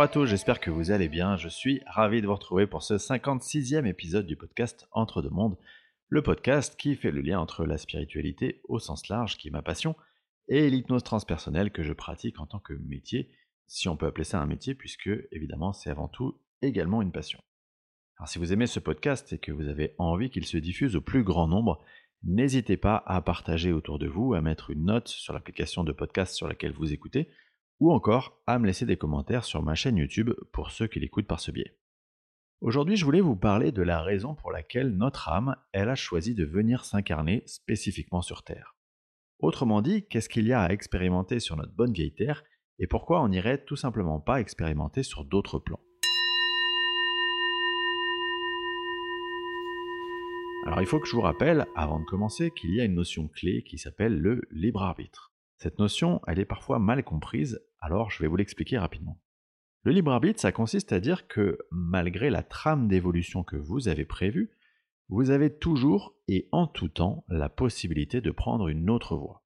Bonjour à tous, j'espère que vous allez bien. Je suis ravi de vous retrouver pour ce 56e épisode du podcast Entre deux mondes, le podcast qui fait le lien entre la spiritualité au sens large, qui est ma passion, et l'hypnose transpersonnelle que je pratique en tant que métier, si on peut appeler ça un métier, puisque évidemment c'est avant tout également une passion. Alors si vous aimez ce podcast et que vous avez envie qu'il se diffuse au plus grand nombre, n'hésitez pas à partager autour de vous, à mettre une note sur l'application de podcast sur laquelle vous écoutez, ou encore à me laisser des commentaires sur ma chaîne YouTube pour ceux qui l'écoutent par ce biais. Aujourd'hui, je voulais vous parler de la raison pour laquelle notre âme, elle a choisi de venir s'incarner spécifiquement sur Terre. Autrement dit, qu'est-ce qu'il y a à expérimenter sur notre bonne vieille Terre et pourquoi on n'irait tout simplement pas expérimenter sur d'autres plans? Alors il faut que je vous rappelle, avant de commencer, qu'il y a une notion clé qui s'appelle le libre arbitre. Cette notion, elle est parfois mal comprise, alors je vais vous l'expliquer rapidement. Le libre arbitre, ça consiste à dire que malgré la trame d'évolution que vous avez prévue, vous avez toujours et en tout temps la possibilité de prendre une autre voie.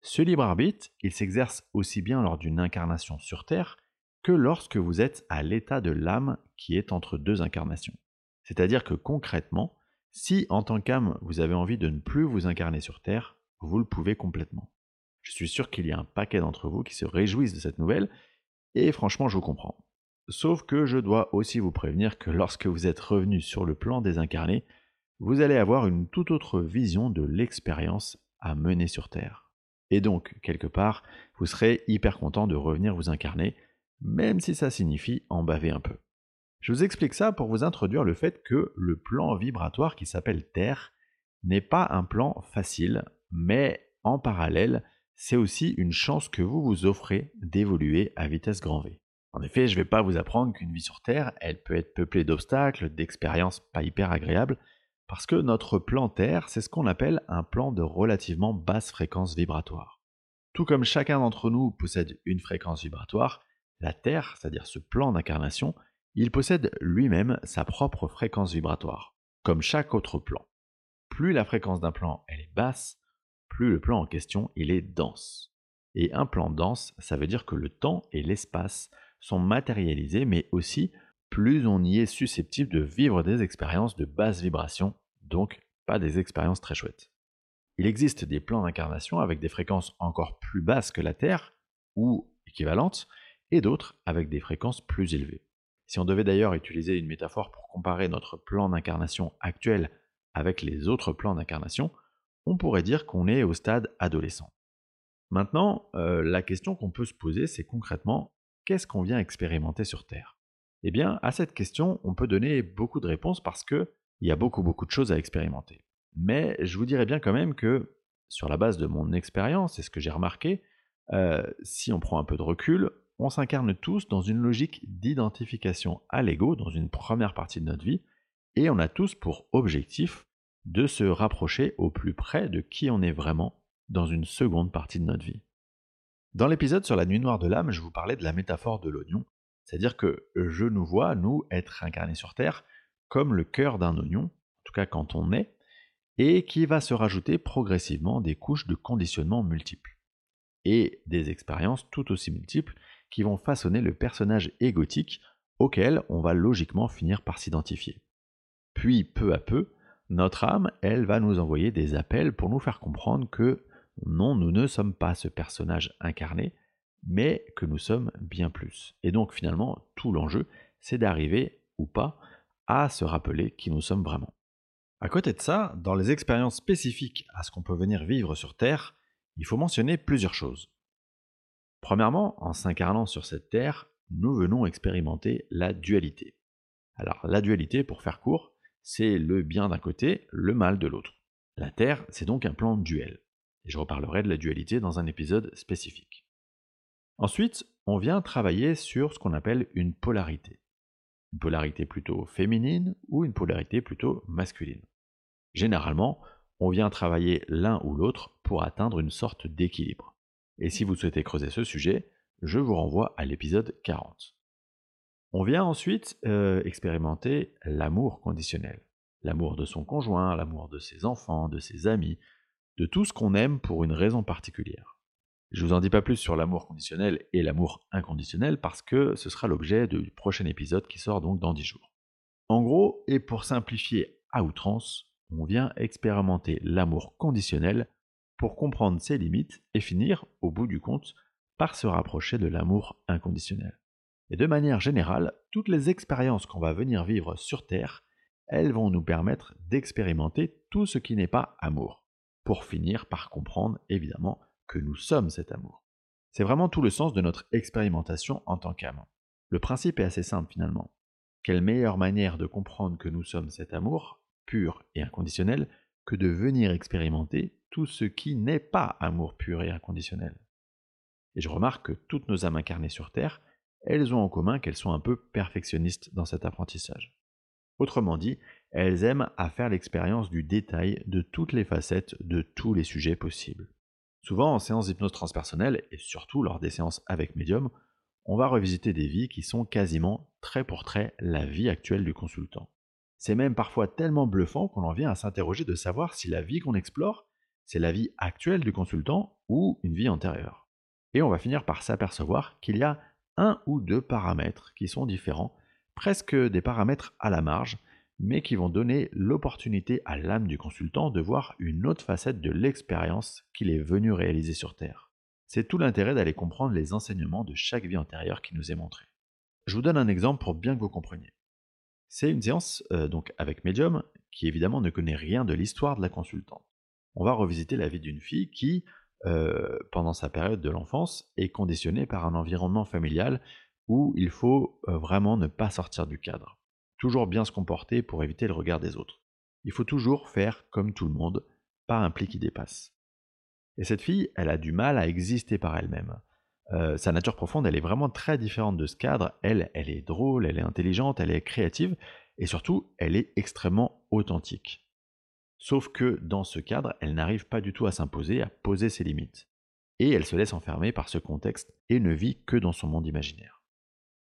Ce libre arbitre, il s'exerce aussi bien lors d'une incarnation sur Terre que lorsque vous êtes à l'état de l'âme qui est entre deux incarnations. C'est-à-dire que concrètement, si en tant qu'âme vous avez envie de ne plus vous incarner sur Terre, vous le pouvez complètement. Je suis sûr qu'il y a un paquet d'entre vous qui se réjouissent de cette nouvelle, et franchement je vous comprends. Sauf que je dois aussi vous prévenir que lorsque vous êtes revenu sur le plan désincarné, vous allez avoir une toute autre vision de l'expérience à mener sur Terre. Et donc, quelque part, vous serez hyper content de revenir vous incarner, même si ça signifie en baver un peu. Je vous explique ça pour vous introduire le fait que le plan vibratoire qui s'appelle Terre n'est pas un plan facile, mais en parallèle, c'est aussi une chance que vous vous offrez d'évoluer à vitesse grand V. En effet, je ne vais pas vous apprendre qu'une vie sur Terre, elle peut être peuplée d'obstacles, d'expériences pas hyper agréables, parce que notre plan Terre, c'est ce qu'on appelle un plan de relativement basse fréquence vibratoire. Tout comme chacun d'entre nous possède une fréquence vibratoire, la Terre, c'est-à-dire ce plan d'incarnation, il possède lui-même sa propre fréquence vibratoire, comme chaque autre plan. Plus la fréquence d'un plan est basse, plus le plan en question il est dense. Et un plan dense, ça veut dire que le temps et l'espace sont matérialisés, mais aussi plus on y est susceptible de vivre des expériences de basse vibration, donc pas des expériences très chouettes. Il existe des plans d'incarnation avec des fréquences encore plus basses que la Terre, ou équivalentes, et d'autres avec des fréquences plus élevées. Si on devait d'ailleurs utiliser une métaphore pour comparer notre plan d'incarnation actuel avec les autres plans d'incarnation, on pourrait dire qu'on est au stade adolescent. Maintenant, euh, la question qu'on peut se poser, c'est concrètement, qu'est-ce qu'on vient expérimenter sur Terre? Eh bien, à cette question, on peut donner beaucoup de réponses parce qu'il y a beaucoup beaucoup de choses à expérimenter. Mais je vous dirais bien quand même que, sur la base de mon expérience et ce que j'ai remarqué, euh, si on prend un peu de recul, on s'incarne tous dans une logique d'identification à l'ego dans une première partie de notre vie, et on a tous pour objectif de se rapprocher au plus près de qui on est vraiment dans une seconde partie de notre vie. Dans l'épisode sur la nuit noire de l'âme, je vous parlais de la métaphore de l'oignon, c'est-à-dire que je nous vois, nous, être incarnés sur Terre, comme le cœur d'un oignon, en tout cas quand on est, et qui va se rajouter progressivement des couches de conditionnement multiples, et des expériences tout aussi multiples qui vont façonner le personnage égotique auquel on va logiquement finir par s'identifier. Puis, peu à peu, notre âme, elle, va nous envoyer des appels pour nous faire comprendre que non, nous ne sommes pas ce personnage incarné, mais que nous sommes bien plus. Et donc finalement, tout l'enjeu, c'est d'arriver ou pas à se rappeler qui nous sommes vraiment. À côté de ça, dans les expériences spécifiques à ce qu'on peut venir vivre sur Terre, il faut mentionner plusieurs choses. Premièrement, en s'incarnant sur cette Terre, nous venons expérimenter la dualité. Alors la dualité, pour faire court, c'est le bien d'un côté, le mal de l'autre. La Terre, c'est donc un plan duel. Et je reparlerai de la dualité dans un épisode spécifique. Ensuite, on vient travailler sur ce qu'on appelle une polarité. Une polarité plutôt féminine ou une polarité plutôt masculine. Généralement, on vient travailler l'un ou l'autre pour atteindre une sorte d'équilibre. Et si vous souhaitez creuser ce sujet, je vous renvoie à l'épisode 40. On vient ensuite euh, expérimenter l'amour conditionnel. L'amour de son conjoint, l'amour de ses enfants, de ses amis, de tout ce qu'on aime pour une raison particulière. Je vous en dis pas plus sur l'amour conditionnel et l'amour inconditionnel parce que ce sera l'objet du prochain épisode qui sort donc dans 10 jours. En gros, et pour simplifier à outrance, on vient expérimenter l'amour conditionnel pour comprendre ses limites et finir, au bout du compte, par se rapprocher de l'amour inconditionnel. Et de manière générale, toutes les expériences qu'on va venir vivre sur Terre, elles vont nous permettre d'expérimenter tout ce qui n'est pas amour, pour finir par comprendre évidemment que nous sommes cet amour. C'est vraiment tout le sens de notre expérimentation en tant qu'âme. Le principe est assez simple finalement. Quelle meilleure manière de comprendre que nous sommes cet amour, pur et inconditionnel, que de venir expérimenter tout ce qui n'est pas amour pur et inconditionnel? Et je remarque que toutes nos âmes incarnées sur Terre, elles ont en commun qu'elles sont un peu perfectionnistes dans cet apprentissage. Autrement dit, elles aiment à faire l'expérience du détail de toutes les facettes de tous les sujets possibles. Souvent, en séance d'hypnose transpersonnelle, et surtout lors des séances avec médium, on va revisiter des vies qui sont quasiment trait pour trait la vie actuelle du consultant. C'est même parfois tellement bluffant qu'on en vient à s'interroger de savoir si la vie qu'on explore, c'est la vie actuelle du consultant ou une vie antérieure. Et on va finir par s'apercevoir qu'il y a un ou deux paramètres qui sont différents, presque des paramètres à la marge, mais qui vont donner l'opportunité à l'âme du consultant de voir une autre facette de l'expérience qu'il est venu réaliser sur Terre. C'est tout l'intérêt d'aller comprendre les enseignements de chaque vie antérieure qui nous est montrée. Je vous donne un exemple pour bien que vous compreniez. C'est une séance euh, donc avec médium qui évidemment ne connaît rien de l'histoire de la consultante. On va revisiter la vie d'une fille qui, euh, pendant sa période de l'enfance, est conditionnée par un environnement familial où il faut euh, vraiment ne pas sortir du cadre toujours bien se comporter pour éviter le regard des autres. Il faut toujours faire comme tout le monde, pas un pli qui dépasse. Et cette fille, elle a du mal à exister par elle-même. Euh, sa nature profonde, elle est vraiment très différente de ce cadre. Elle, elle est drôle, elle est intelligente, elle est créative, et surtout, elle est extrêmement authentique. Sauf que dans ce cadre, elle n'arrive pas du tout à s'imposer, à poser ses limites. Et elle se laisse enfermer par ce contexte et ne vit que dans son monde imaginaire.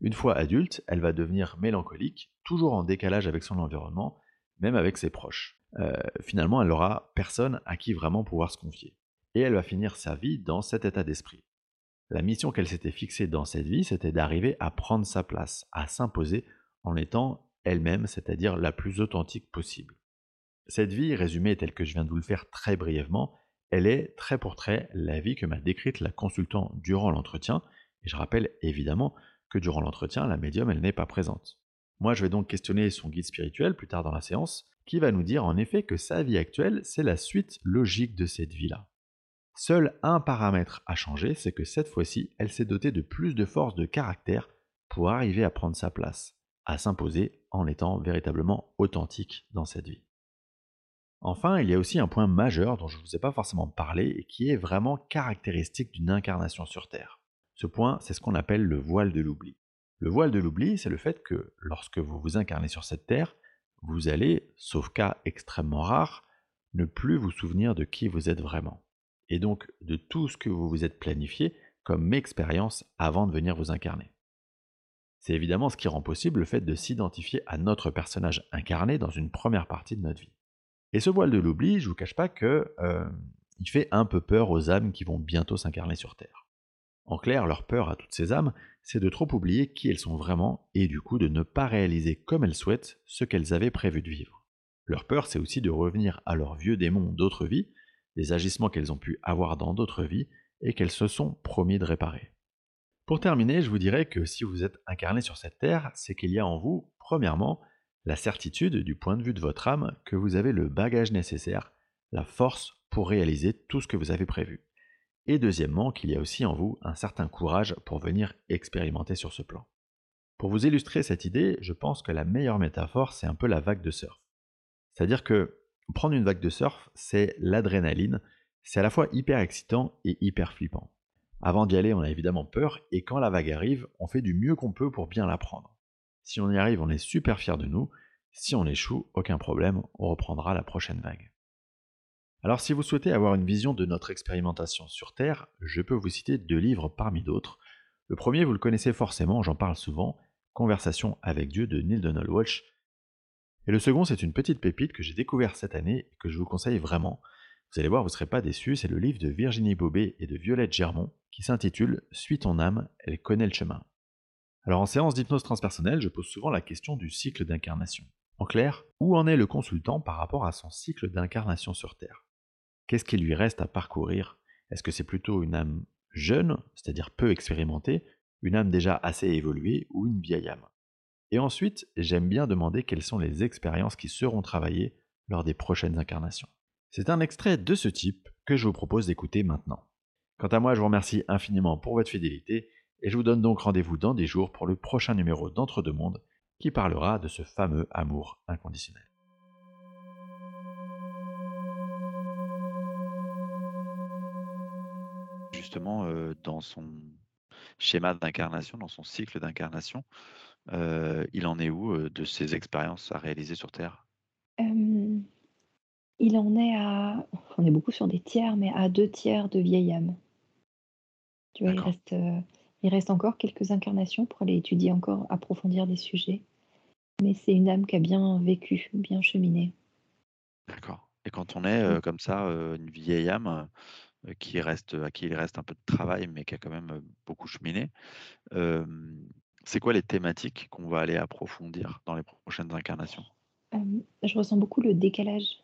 Une fois adulte, elle va devenir mélancolique, toujours en décalage avec son environnement, même avec ses proches. Euh, finalement, elle n'aura personne à qui vraiment pouvoir se confier. Et elle va finir sa vie dans cet état d'esprit. La mission qu'elle s'était fixée dans cette vie, c'était d'arriver à prendre sa place, à s'imposer en étant elle-même, c'est-à-dire la plus authentique possible. Cette vie, résumée telle que je viens de vous le faire très brièvement, elle est très pour très la vie que m'a décrite la consultant durant l'entretien, et je rappelle évidemment que durant l'entretien, la médium, elle n'est pas présente. Moi, je vais donc questionner son guide spirituel plus tard dans la séance, qui va nous dire en effet que sa vie actuelle, c'est la suite logique de cette vie-là. Seul un paramètre a changé, c'est que cette fois-ci, elle s'est dotée de plus de force de caractère pour arriver à prendre sa place, à s'imposer en étant véritablement authentique dans cette vie. Enfin, il y a aussi un point majeur dont je ne vous ai pas forcément parlé et qui est vraiment caractéristique d'une incarnation sur Terre. Ce point, c'est ce qu'on appelle le voile de l'oubli. Le voile de l'oubli, c'est le fait que lorsque vous vous incarnez sur cette terre, vous allez, sauf cas extrêmement rare, ne plus vous souvenir de qui vous êtes vraiment, et donc de tout ce que vous vous êtes planifié comme expérience avant de venir vous incarner. C'est évidemment ce qui rend possible le fait de s'identifier à notre personnage incarné dans une première partie de notre vie. Et ce voile de l'oubli, je vous cache pas que euh, il fait un peu peur aux âmes qui vont bientôt s'incarner sur Terre. En clair, leur peur à toutes ces âmes, c'est de trop oublier qui elles sont vraiment et du coup de ne pas réaliser comme elles souhaitent ce qu'elles avaient prévu de vivre. Leur peur, c'est aussi de revenir à leurs vieux démons d'autres vies, des agissements qu'elles ont pu avoir dans d'autres vies et qu'elles se sont promis de réparer. Pour terminer, je vous dirais que si vous êtes incarné sur cette terre, c'est qu'il y a en vous, premièrement, la certitude du point de vue de votre âme que vous avez le bagage nécessaire, la force pour réaliser tout ce que vous avez prévu et deuxièmement qu'il y a aussi en vous un certain courage pour venir expérimenter sur ce plan. Pour vous illustrer cette idée, je pense que la meilleure métaphore, c'est un peu la vague de surf. C'est-à-dire que prendre une vague de surf, c'est l'adrénaline, c'est à la fois hyper excitant et hyper flippant. Avant d'y aller, on a évidemment peur, et quand la vague arrive, on fait du mieux qu'on peut pour bien la prendre. Si on y arrive, on est super fier de nous, si on échoue, aucun problème, on reprendra la prochaine vague. Alors si vous souhaitez avoir une vision de notre expérimentation sur Terre, je peux vous citer deux livres parmi d'autres. Le premier, vous le connaissez forcément, j'en parle souvent, Conversation avec Dieu de Neil Donald Walsh. Et le second, c'est une petite pépite que j'ai découvert cette année et que je vous conseille vraiment. Vous allez voir, vous ne serez pas déçus, c'est le livre de Virginie Bobet et de Violette Germont qui s'intitule Suis ton âme, elle connaît le chemin. Alors en séance d'hypnose transpersonnelle, je pose souvent la question du cycle d'incarnation. En clair, où en est le consultant par rapport à son cycle d'incarnation sur Terre? Qu'est-ce qu'il lui reste à parcourir? Est-ce que c'est plutôt une âme jeune, c'est-à-dire peu expérimentée, une âme déjà assez évoluée ou une vieille âme? Et ensuite, j'aime bien demander quelles sont les expériences qui seront travaillées lors des prochaines incarnations. C'est un extrait de ce type que je vous propose d'écouter maintenant. Quant à moi, je vous remercie infiniment pour votre fidélité et je vous donne donc rendez-vous dans des jours pour le prochain numéro d'Entre deux mondes qui parlera de ce fameux amour inconditionnel. Justement, euh, dans son schéma d'incarnation, dans son cycle d'incarnation, euh, il en est où euh, de ses expériences à réaliser sur Terre? Il en est à, on est beaucoup sur des tiers, mais à deux tiers de vieille âme. Tu vois, il reste, il reste encore quelques incarnations pour aller étudier encore, approfondir des sujets. Mais c'est une âme qui a bien vécu, bien cheminé. D'accord. Et quand on est euh, comme ça, euh, une vieille âme euh, qui reste, à qui il reste un peu de travail, mais qui a quand même beaucoup cheminé, c'est quoi les thématiques qu'on va aller approfondir dans les prochaines incarnations? Je ressens beaucoup le décalage.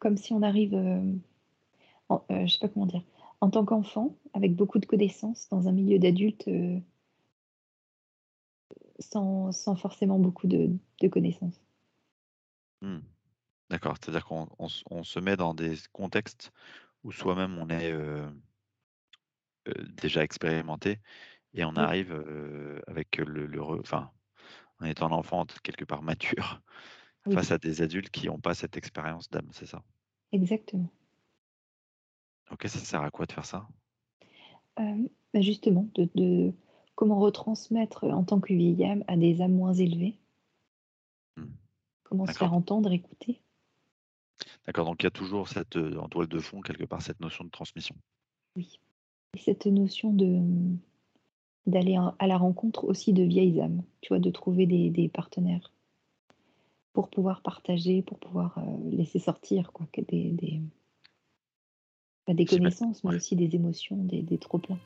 comme si on arrive, je sais pas comment dire, en tant qu'enfant, avec beaucoup de connaissances, dans un milieu d'adultes, euh, sans, forcément beaucoup de, connaissances. Mmh. D'accord, c'est-à-dire qu'on se met dans des contextes où soi-même on est euh, euh, déjà expérimenté et on arrive avec le, enfin, en étant enfant quelque part mature face à des adultes qui n'ont pas cette expérience d'âme, c'est ça? Exactement. OK, ça sert à quoi de faire ça? Bah, justement, de comment retransmettre, en tant que vieille âme à des âmes moins élevées. Mmh. Comment se faire entendre, écouter. D'accord, donc il y a toujours cette, en toile de fond, quelque part, cette notion de transmission? Oui et cette notion de, d'aller à la rencontre aussi de vieilles âmes, tu vois? De trouver des partenaires pour pouvoir partager, pour pouvoir, laisser sortir quoi, des des des connaissances, mais aussi des émotions, des, des trop-pleins.